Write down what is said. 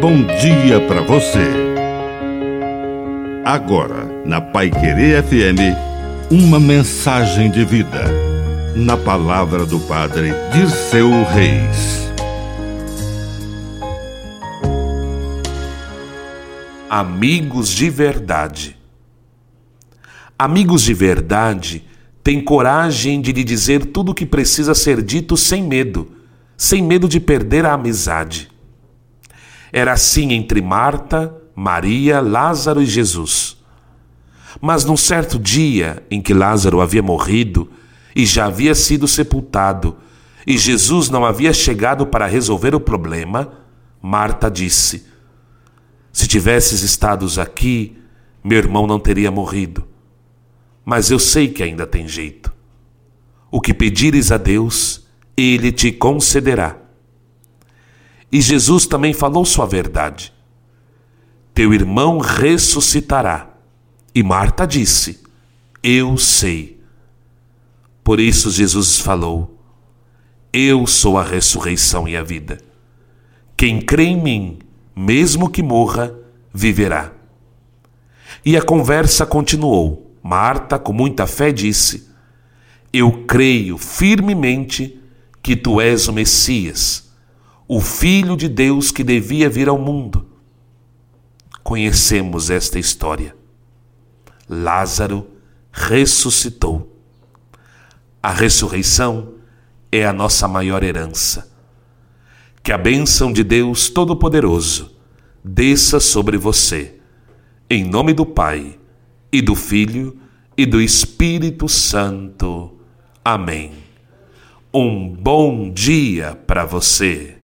bom dia para você. Agora, na Pai Querer FM, uma mensagem de vida. Na palavra do Padre Dirceu Reis. Amigos de verdade. Amigos de verdade têm coragem de lhe dizer tudo o que precisa ser dito sem medo, sem medo de perder a amizade. Era assim entre Marta, Maria, Lázaro e Jesus. Mas num certo dia em que Lázaro havia morrido e já havia sido sepultado, e Jesus não havia chegado para resolver o problema, Marta disse: Se tivesses estado aqui, meu irmão não teria morrido. Mas eu sei que ainda tem jeito. O que pedires a Deus, ele te concederá. E Jesus também falou sua verdade. Teu irmão ressuscitará. E Marta disse: Eu sei. Por isso Jesus falou: Eu sou a ressurreição e a vida. Quem crê em mim, mesmo que morra, viverá. E a conversa continuou. Marta, com muita fé, disse: Eu creio firmemente que tu és o Messias o Filho de Deus que devia vir ao mundo. Conhecemos esta história. Lázaro ressuscitou. A ressurreição é a nossa maior herança. Que a bênção de Deus Todo-Poderoso desça sobre você, em nome do Pai, e do Filho, e do Espírito Santo. Amém. Um bom dia para você.